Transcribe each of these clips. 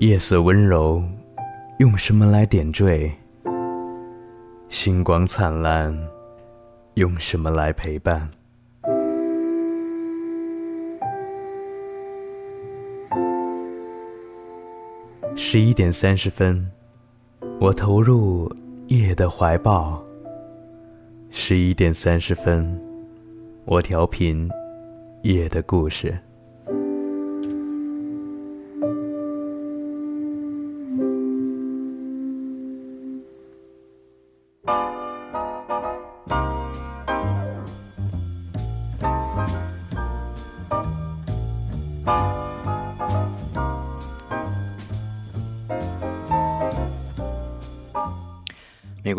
夜色温柔，用什么来点缀？星光灿烂，用什么来陪伴？十一点三十分，我投入夜的怀抱。十一点三十分，我调频夜的故事。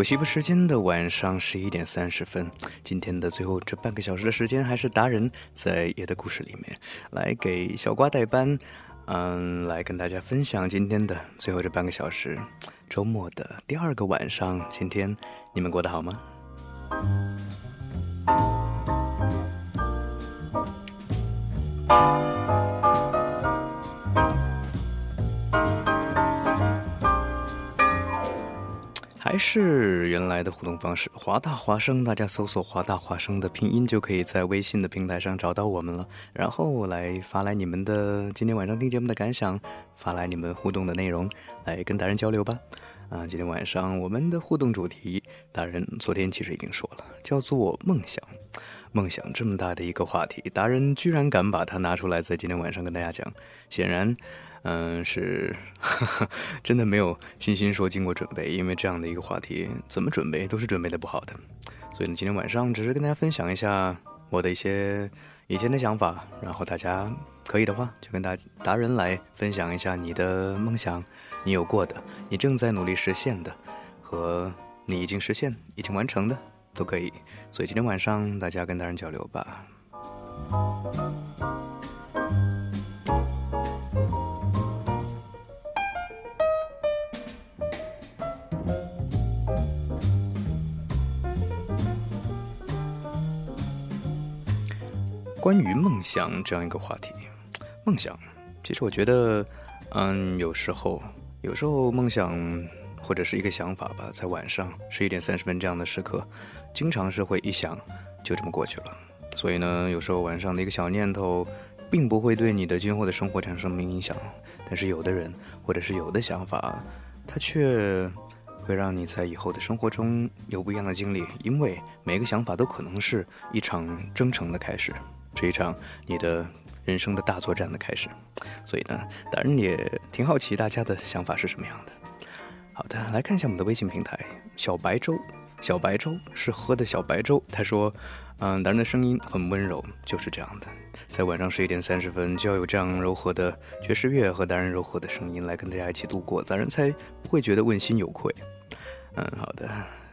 国西部时间的晚上十一点三十分，今天的最后这半个小时的时间，还是达人在夜的故事里面来给小瓜代班，嗯，来跟大家分享今天的最后这半个小时，周末的第二个晚上，今天你们过得好吗？还是原来的互动方式，华大华生，大家搜索华大华生的拼音就可以在微信的平台上找到我们了。然后来发来你们的今天晚上听节目的感想，发来你们互动的内容，来跟达人交流吧。啊，今天晚上我们的互动主题，达人昨天其实已经说了，叫做梦想。梦想这么大的一个话题，达人居然敢把它拿出来在今天晚上跟大家讲，显然。嗯，是真的没有信心说经过准备，因为这样的一个话题，怎么准备都是准备的不好的。所以呢，今天晚上只是跟大家分享一下我的一些以前的想法，然后大家可以的话，就跟达达人来分享一下你的梦想，你有过的，你正在努力实现的，和你已经实现、已经完成的都可以。所以今天晚上大家跟达人交流吧。关于梦想这样一个话题，梦想，其实我觉得，嗯，有时候，有时候梦想或者是一个想法吧，在晚上十一点三十分这样的时刻，经常是会一想就这么过去了。所以呢，有时候晚上的一个小念头，并不会对你的今后的生活产生什么影响。但是有的人或者是有的想法，它却会让你在以后的生活中有不一样的经历，因为每个想法都可能是一场征程的开始。这一场你的人生的大作战的开始，所以呢，达人也挺好奇大家的想法是什么样的。好的，来看一下我们的微信平台，小白粥，小白粥是喝的小白粥。他说：“嗯，达人的声音很温柔，就是这样的，在晚上十一点三十分就要有这样柔和的爵士乐和达人柔和的声音来跟大家一起度过，达人才不会觉得问心有愧。”嗯，好的，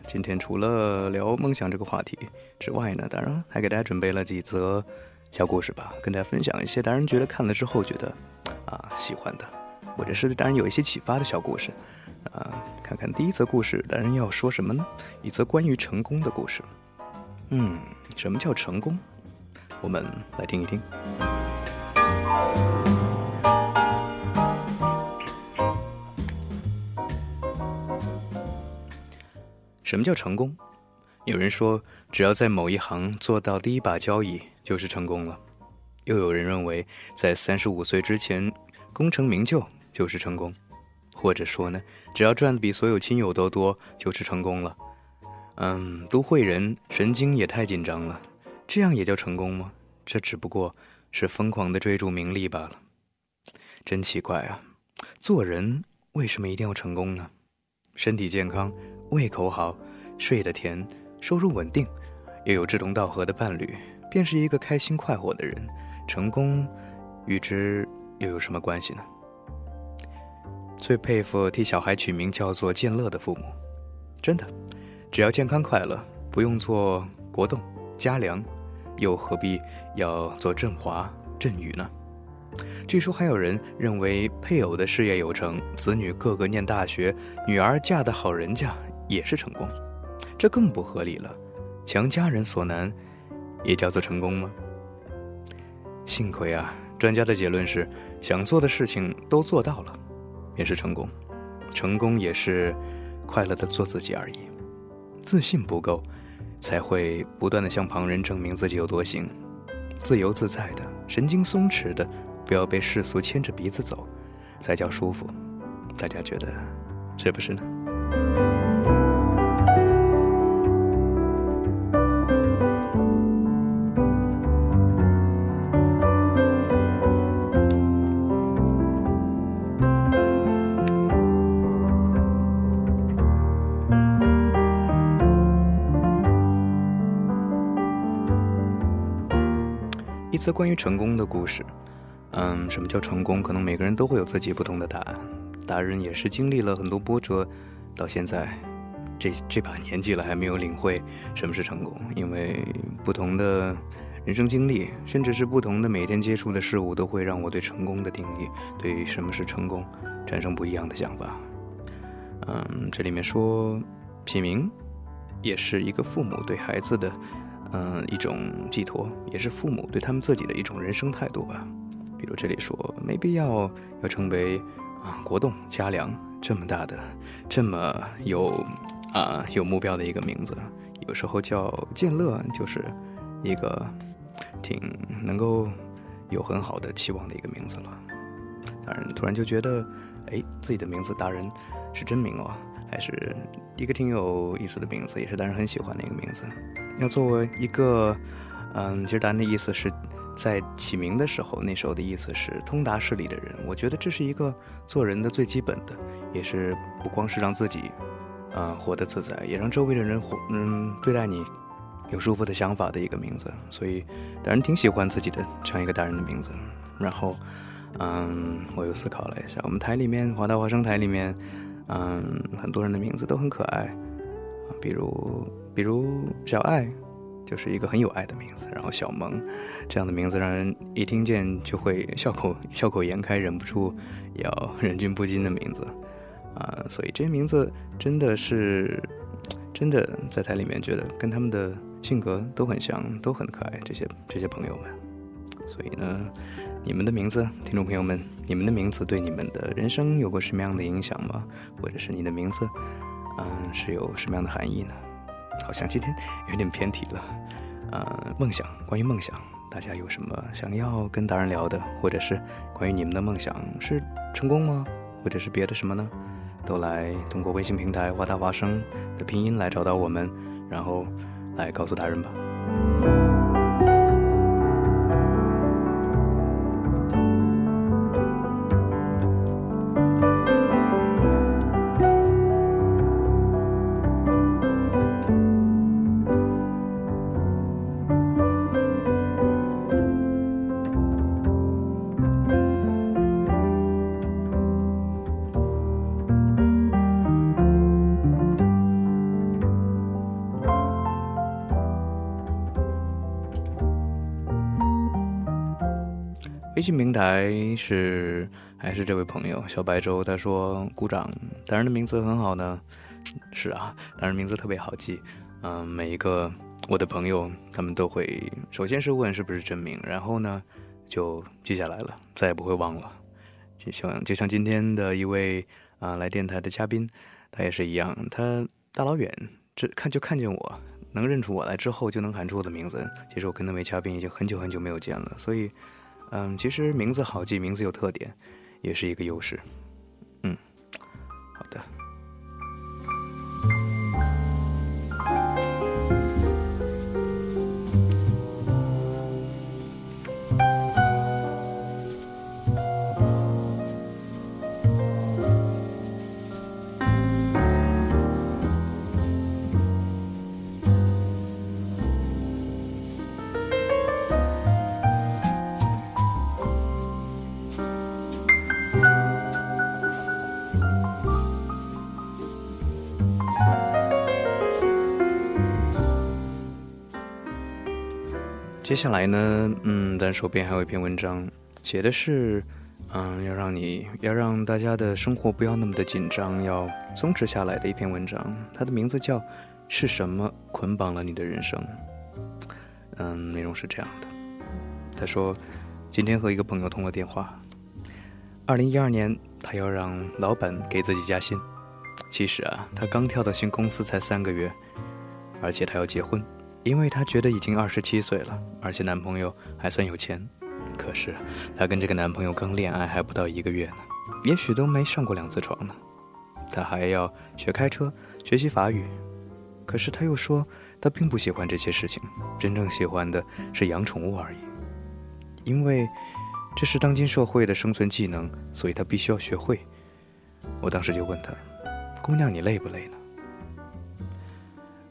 今天除了聊梦想这个话题之外呢，当然还给大家准备了几则。小故事吧，跟大家分享一些达人觉得看了之后觉得啊喜欢的，或者是当然有一些启发的小故事啊。看看第一则故事，达人要说什么呢？一则关于成功的故事。嗯，什么叫成功？我们来听一听。什么叫成功？有人说，只要在某一行做到第一把交椅。就是成功了，又有人认为，在三十五岁之前功成名就就是成功，或者说呢，只要赚的比所有亲友都多就是成功了。嗯，都会人神经也太紧张了，这样也叫成功吗？这只不过是疯狂的追逐名利罢了。真奇怪啊！做人为什么一定要成功呢？身体健康，胃口好，睡得甜，收入稳定，又有志同道合的伴侣。便是一个开心快活的人，成功与之又有什么关系呢？最佩服替小孩取名叫做健乐的父母，真的，只要健康快乐，不用做国栋、家良，又何必要做振华、振宇呢？据说还有人认为配偶的事业有成，子女个个念大学，女儿嫁的好人家也是成功，这更不合理了。强家人所难。也叫做成功吗？幸亏啊，专家的结论是，想做的事情都做到了，也是成功，成功也是快乐的做自己而已。自信不够，才会不断的向旁人证明自己有多行。自由自在的，神经松弛的，不要被世俗牵着鼻子走，才叫舒服。大家觉得是不是呢？一则关于成功的故事。嗯，什么叫成功？可能每个人都会有自己不同的答案。达人也是经历了很多波折，到现在这这把年纪了还没有领会什么是成功。因为不同的人生经历，甚至是不同的每天接触的事物，都会让我对成功的定义，对于什么是成功，产生不一样的想法。嗯，这里面说起名，也是一个父母对孩子的。嗯，一种寄托，也是父母对他们自己的一种人生态度吧。比如这里说，没必要要成为啊国栋、嘉良这么大的、这么有啊有目标的一个名字。有时候叫建乐，就是一个挺能够有很好的期望的一个名字了。当然，突然就觉得，哎，自己的名字达人是真名哦，还是一个挺有意思的名字，也是大人很喜欢的一个名字。要作为一个，嗯，其实答案的意思是在起名的时候，那时候的意思是通达事理的人。我觉得这是一个做人的最基本的，也是不光是让自己，嗯，活得自在，也让周围的人活，嗯，对待你有舒服的想法的一个名字。所以，大人挺喜欢自己的这样一个大人的名字。然后，嗯，我又思考了一下，我们台里面华大华生台里面，嗯，很多人的名字都很可爱，比如。比如小爱，就是一个很有爱的名字。然后小萌，这样的名字让人一听见就会笑口笑口颜开，忍不住要 忍俊不禁的名字啊！所以这些名字真的是真的在台里面觉得跟他们的性格都很像，都很可爱。这些这些朋友们，所以呢，你们的名字，听众朋友们，你们的名字对你们的人生有过什么样的影响吗？或者是你的名字，嗯，是有什么样的含义呢？好像今天有点偏题了，呃，梦想，关于梦想，大家有什么想要跟达人聊的，或者是关于你们的梦想是成功吗，或者是别的什么呢？都来通过微信平台“华大华生”的拼音来找到我们，然后来告诉达人吧。信平台是还是这位朋友小白粥，他说鼓掌，达人的名字很好呢。是啊，达人名字特别好记。嗯，每一个我的朋友，他们都会首先是问是不是真名，然后呢就记下来了，再也不会忘了。就像就像今天的一位啊来电台的嘉宾，他也是一样，他大老远这看就看见我，能认出我来之后就能喊出我的名字。其实我跟那位嘉宾已经很久很久没有见了，所以。嗯，其实名字好记，名字有特点，也是一个优势。接下来呢，嗯，但手边还有一篇文章，写的是，嗯，要让你要让大家的生活不要那么的紧张，要松弛下来的一篇文章。它的名字叫《是什么捆绑了你的人生》。嗯，内容是这样的，他说，今天和一个朋友通了电话，二零一二年，他要让老板给自己加薪。其实啊，他刚跳到新公司才三个月，而且他要结婚，因为她觉得已经二十七岁了，而且男朋友还算有钱。可是她跟这个男朋友刚恋爱还不到一个月呢，也许都没上过两次床呢。她还要学开车，学习法语。可是他又说，他并不喜欢这些事情，真正喜欢的是养宠物而已，因为。这是当今社会的生存技能，所以他必须要学会。我当时就问他：“姑娘，你累不累呢？”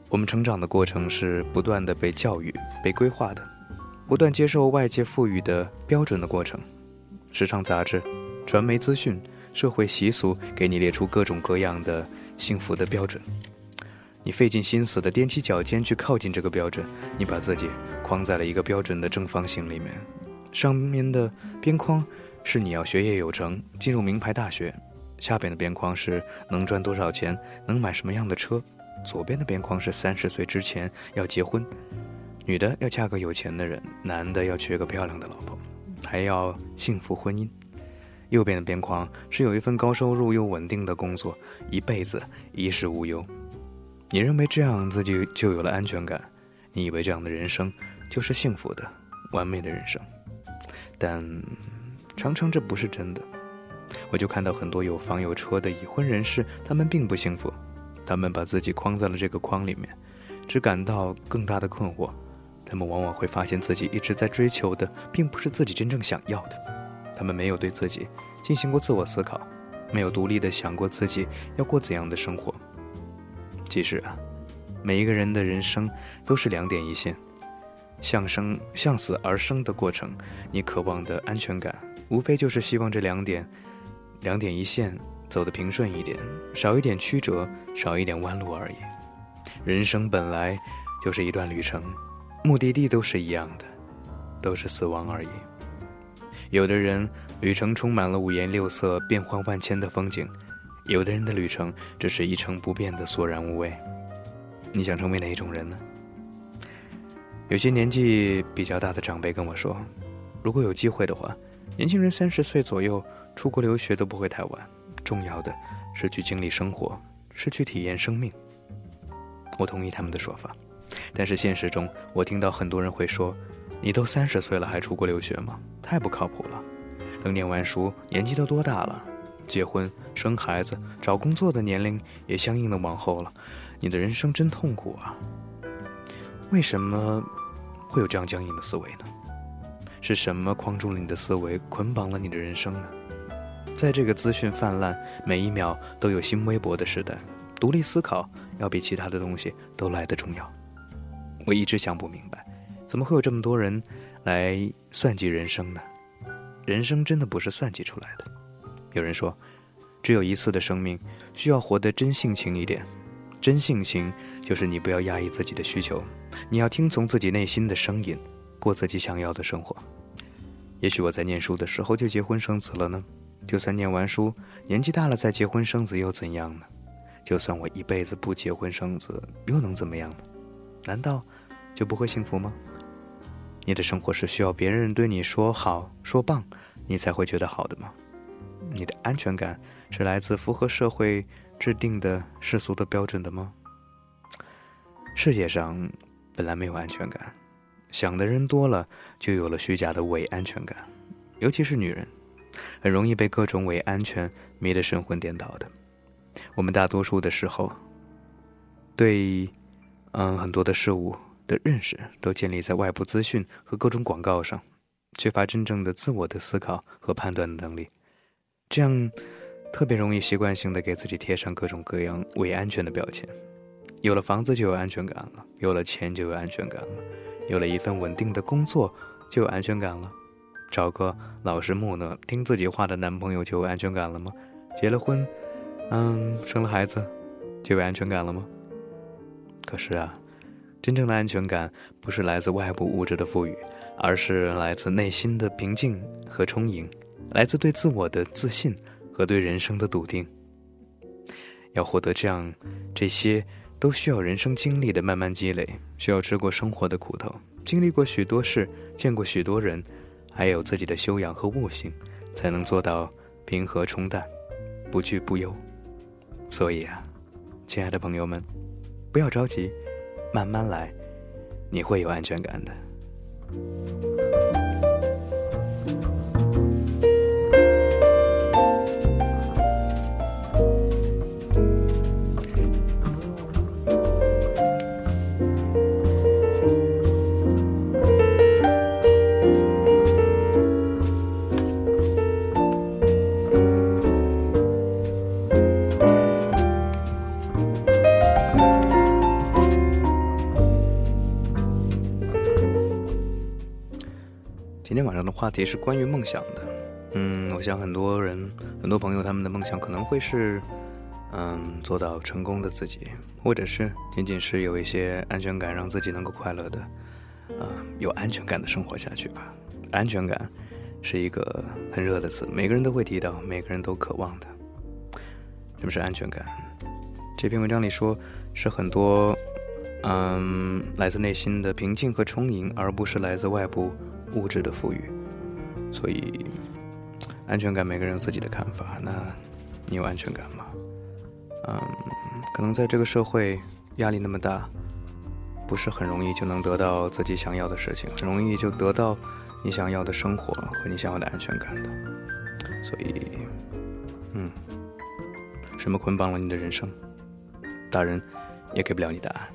我们成长的过程是不断的被教育、被规划的，不断接受外界赋予的标准的过程。时尚杂志、传媒资讯、社会习俗给你列出各种各样的幸福的标准，你费尽心思的踮起脚尖去靠近这个标准，你把自己框在了一个标准的正方形里面。上面的边框是你要学业有成，进入名牌大学；下边的边框是能赚多少钱，能买什么样的车；左边的边框是三十岁之前要结婚，女的要嫁个有钱的人，男的要娶个漂亮的老婆，还要幸福婚姻；右边的边框是有一份高收入又稳定的工作，一辈子衣食无忧。你认为这样自己就有了安全感？你以为这样的人生就是幸福的、完美的人生？但常常这不是真的，我就看到很多有房有车的已婚人士，他们并不幸福，他们把自己框在了这个框里面，只感到更大的困惑。他们往往会发现自己一直在追求的，并不是自己真正想要的。他们没有对自己进行过自我思考，没有独立的想过自己要过怎样的生活。其实啊，每一个人的人生都是两点一线。向生向死而生的过程，你渴望的安全感，无非就是希望这两点，两点一线走得平顺一点，少一点曲折，少一点弯路而已。人生本来就是一段旅程，目的地都是一样的，都是死亡而已。有的人旅程充满了五颜六色、变幻万千的风景，有的人的旅程只是一成不变的索然无味。你想成为哪一种人呢？有些年纪比较大的长辈跟我说：“如果有机会的话，年轻人三十岁左右出国留学都不会太晚。重要的是去经历生活，是去体验生命。”我同意他们的说法，但是现实中，我听到很多人会说：“你都三十岁了还出国留学吗？太不靠谱了！等念完书，年纪都多大了？结婚、生孩子、找工作的年龄也相应的往后了，你的人生真痛苦啊！为什么？”会有这样僵硬的思维呢？是什么框住了你的思维，捆绑了你的人生呢？在这个资讯泛滥、每一秒都有新微博的时代，独立思考要比其他的东西都来得重要。我一直想不明白，怎么会有这么多人来算计人生呢？人生真的不是算计出来的。有人说，只有一次的生命，需要活得真性情一点。真性情就是你不要压抑自己的需求。你要听从自己内心的声音，过自己想要的生活。也许我在念书的时候就结婚生子了呢。就算念完书，年纪大了再结婚生子又怎样呢？就算我一辈子不结婚生子，又能怎么样呢？难道就不会幸福吗？你的生活是需要别人对你说好、说棒，你才会觉得好的吗？你的安全感是来自符合社会制定的世俗的标准的吗？世界上。本来没有安全感，想的人多了，就有了虚假的伪安全感。尤其是女人，很容易被各种伪安全迷得神魂颠倒的。我们大多数的时候，对嗯很多的事物的认识，都建立在外部资讯和各种广告上，缺乏真正的自我的思考和判断的能力。这样，特别容易习惯性的给自己贴上各种各样伪安全的标签。有了房子就有安全感了，有了钱就有安全感了，有了一份稳定的工作就有安全感了，找个老实木讷、听自己话的男朋友就有安全感了吗？结了婚，嗯，生了孩子，就有安全感了吗？可是啊，真正的安全感不是来自外部物质的赋予，而是来自内心的平静和充盈，来自对自我的自信和对人生的笃定。要获得这样这些。都需要人生经历的慢慢积累，需要吃过生活的苦头，经历过许多事，见过许多人，还有自己的修养和悟性，才能做到平和冲淡，不惧不忧。所以啊，亲爱的朋友们，不要着急，慢慢来，你会有安全感的。今天晚上的话题是关于梦想的。嗯，我想很多人、很多朋友他们的梦想可能会是，嗯，做到成功的自己，或者是仅仅是有一些安全感，让自己能够快乐的，啊，有安全感的生活下去吧。安全感是一个很热的词，每个人都会提到，每个人都渴望的。什么是安全感？这篇文章里说，是很多，嗯，来自内心的平静和充盈，而不是来自外部。物质的富裕，所以安全感每个人有自己的看法。那你有安全感吗？嗯，可能在这个社会压力那么大，不是很容易就能得到自己想要的事情，很容易就得到你想要的生活和你想要的安全感的。所以，嗯，什么捆绑了你的人生？大人也给不了你答案。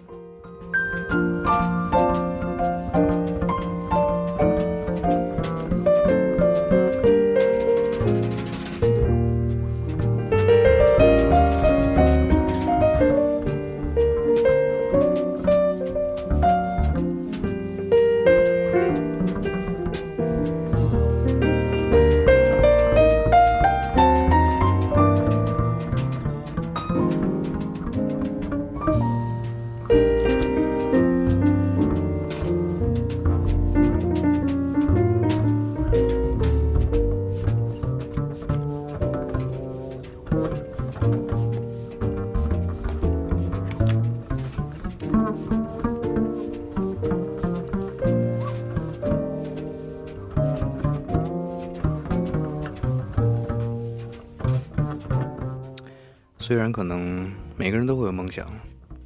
虽然可能每个人都会有梦想，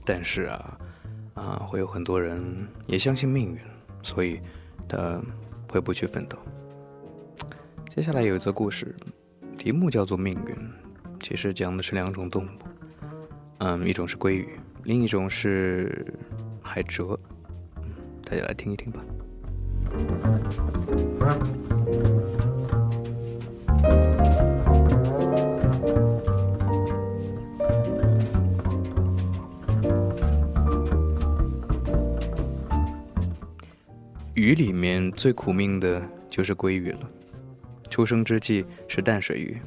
但是啊，啊，会有很多人也相信命运，所以他会不去奋斗。接下来有一则故事，题目叫做《命运》，其实讲的是两种动物，嗯，一种是鲑鱼，另一种是海蜇，大家来听一听吧。鱼里面最苦命的就是鲑鱼了。出生之际是淡水鱼，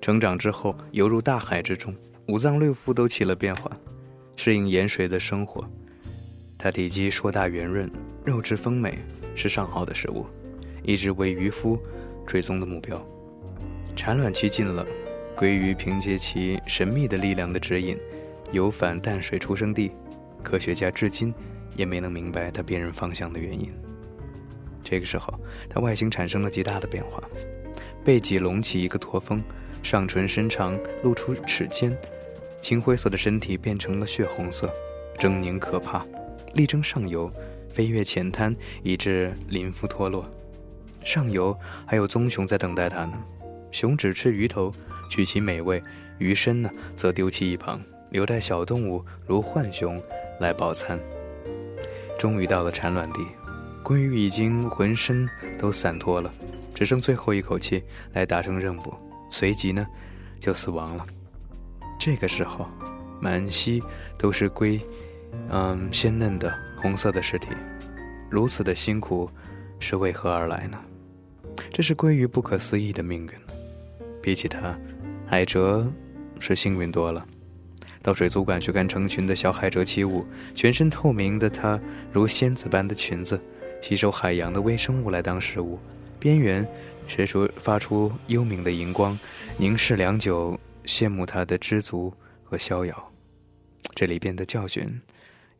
成长之后游入大海之中，五脏六腑都起了变化，适应盐水的生活。它体积硕大圆润，肉质丰美，是上好的食物，一直为渔夫追踪的目标。产卵期近了，鲑鱼凭借其神秘的力量的指引，游返淡水出生地。科学家至今也没能明白它辨认方向的原因。这个时候，它外形产生了极大的变化，背脊隆起一个驼峰，上唇伸长，露出齿尖，青灰色的身体变成了血红色，狰狞可怕，力争上游，飞越浅滩，以致鳞肤脱落。上游还有棕熊在等待它呢，熊只吃鱼头，取其美味，鱼身呢则丢弃一旁，留待小动物如浣熊来饱餐。终于到了产卵地。鲑鱼已经浑身都散脱了，只剩最后一口气来达成任务，随即呢就死亡了。这个时候，满溪都是龟，嗯，鲜嫩的红色的尸体。如此的辛苦是为何而来呢？这是鲑鱼不可思议的命运。比起它，海蜇是幸运多了。到水族馆去看成群的小海蜇起舞，全身透明的它如仙子般的裙子。吸收海洋的微生物来当食物，边缘射出发出幽冥的荧光，凝视良久，羡慕它的知足和逍遥。这里边的教训，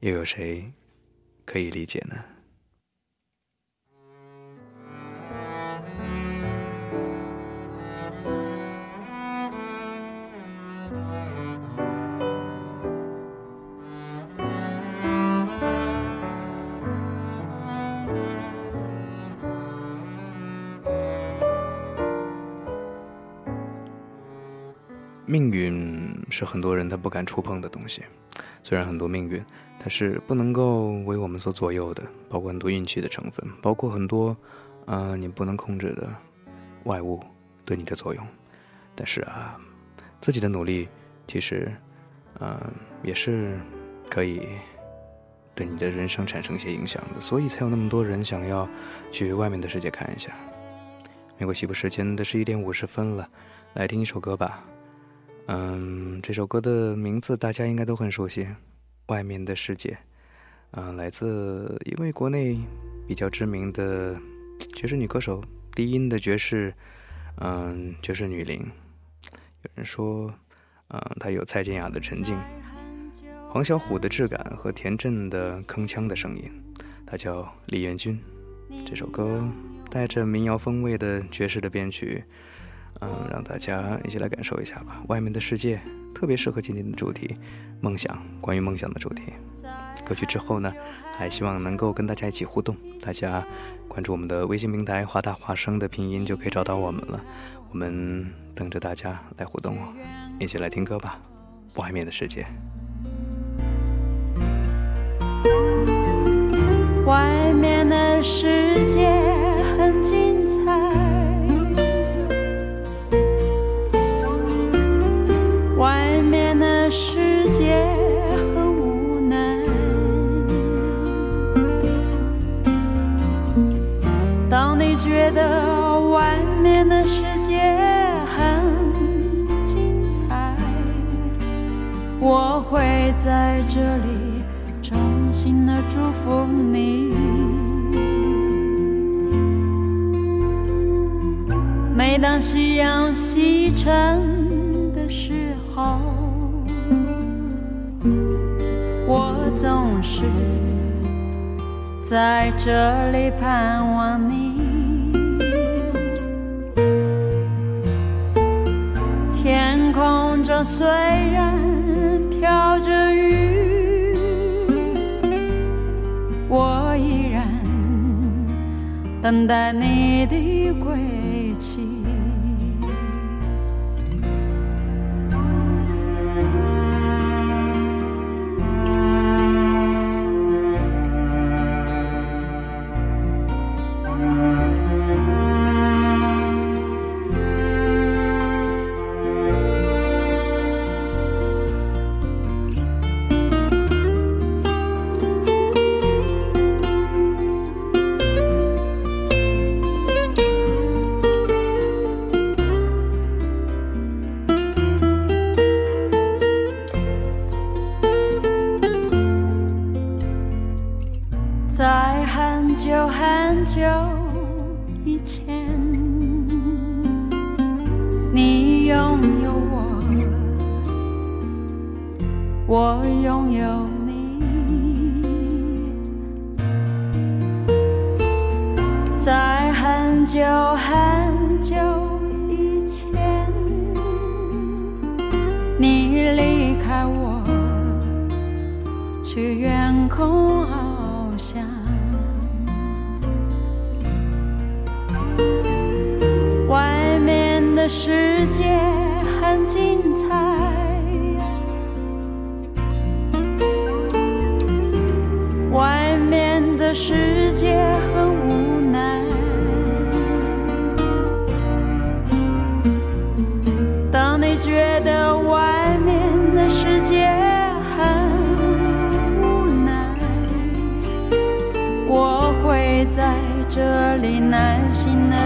又有谁可以理解呢？命运是很多人他不敢触碰的东西。虽然很多命运，它是不能够为我们所左右的，包括很多运气的成分，包括很多，呃，你不能控制的外物对你的作用。但是啊，自己的努力其实，嗯，也是可以对你的人生产生一些影响的。所以才有那么多人想要去外面的世界看一下。美国西部时间的十一点五十分了，来听一首歌吧。嗯，这首歌的名字大家应该都很熟悉，《外面的世界》。嗯，来自一位国内比较知名的爵士女歌手，低音的爵士，嗯，爵士女伶。有人说，嗯，她有蔡健雅的沉静，黄小琥的质感和田震的铿锵的声音。她叫李元君。这首歌带着民谣风味的爵士的编曲。嗯，让大家一起来感受一下吧。外面的世界特别适合今天的主题——梦想。关于梦想的主题，歌曲之后呢，还希望能够跟大家一起互动。大家关注我们的微信平台“华大华声”的拼音就可以找到我们了。我们等着大家来互动哦，一起来听歌吧。外面的世界，外面的世界很精在这里，衷心的祝福你。每当夕阳西沉的时候，我总是在这里盼望你。天空中虽然飘着雨，我依然。等待你的归期。你离开我，去远空翱翔。外面的世界很精彩。外面的世界很。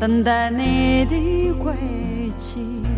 等待你的归期。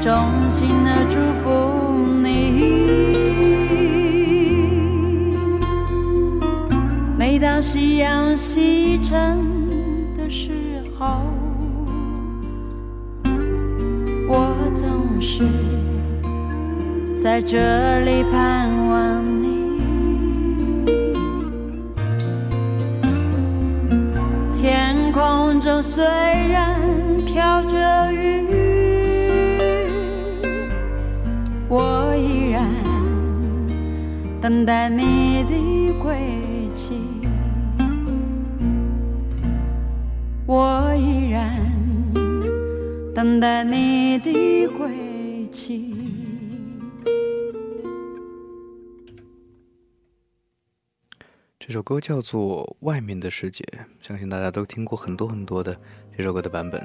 衷心的祝福你。每当夕阳西沉的时候，我总是在这里盼望你。天空中虽然飘着雨，等待你的归期。我依然等待你的归期。这首歌叫做《外面的世界》，相信大家都听过很多很多的这首歌的版本。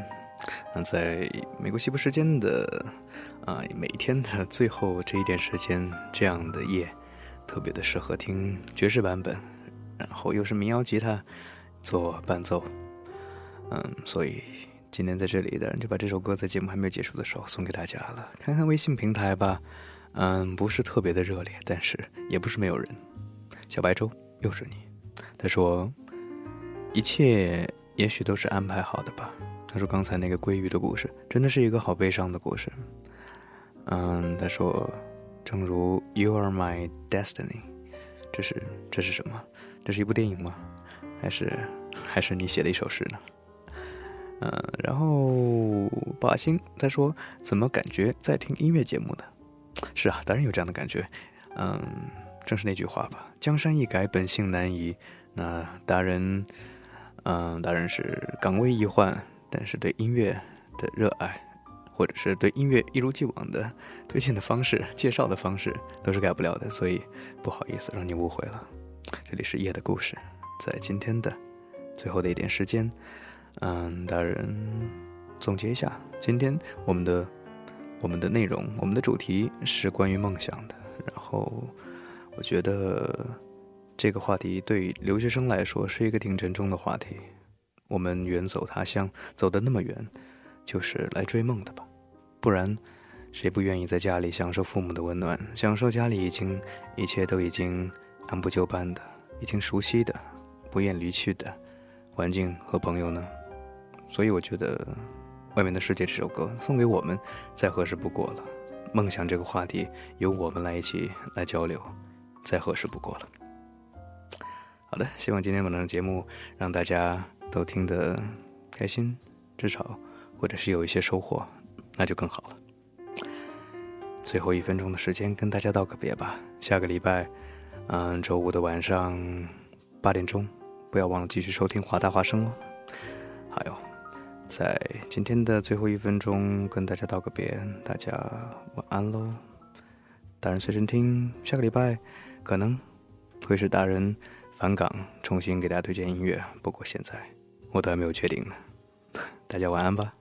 那在美国西部时间的啊每天的最后这一点时间，这样的夜特别的适合听爵士版本，然后又是民谣吉他做伴奏。嗯，所以今天在这里的人就把这首歌在节目还没有结束的时候送给大家了。看看微信平台吧，嗯，不是特别的热烈，但是也不是没有人。小白粥。又是你，他说，一切也许都是安排好的吧。他说刚才那个鲑鱼的故事，真的是一个好悲伤的故事。嗯，他说，正如 You are my destiny，这是这是什么？这是一部电影吗？还是还是你写的一首诗呢？嗯，然后八星他说，怎么感觉在听音乐节目呢？是啊，当然有这样的感觉。嗯。正是那句话吧，“江山易改，本性难移。”那达人，嗯，达人是岗位易换，但是对音乐的热爱，或者是对音乐一如既往的推荐的方式、介绍的方式，都是改不了的。所以不好意思让你误会了。这里是夜的故事，在今天的最后的一点时间，嗯，达人总结一下，今天我们的我们的内容，我们的主题是关于梦想的，然后。我觉得这个话题对留学生来说是一个挺沉重的话题。我们远走他乡，走得那么远，就是来追梦的吧？不然，谁不愿意在家里享受父母的温暖，享受家里已经一切都已经按部就班的、已经熟悉的、不愿离去的环境和朋友呢？所以，我觉得《外面的世界》这首歌送给我们再合适不过了。梦想这个话题，由我们来一起来交流。再合适不过了。好的，希望今天晚上的节目让大家都听得开心，至少或者是有一些收获，那就更好了。最后一分钟的时间跟大家道个别吧。下个礼拜，嗯，周五的晚上八点钟，不要忘了继续收听华大华声哦。还有，在今天的最后一分钟跟大家道个别，大家晚安喽。大人随身听，下个礼拜。可能会是大人返岗，重新给大家推荐音乐。不过现在我都还没有确定呢。大家晚安吧。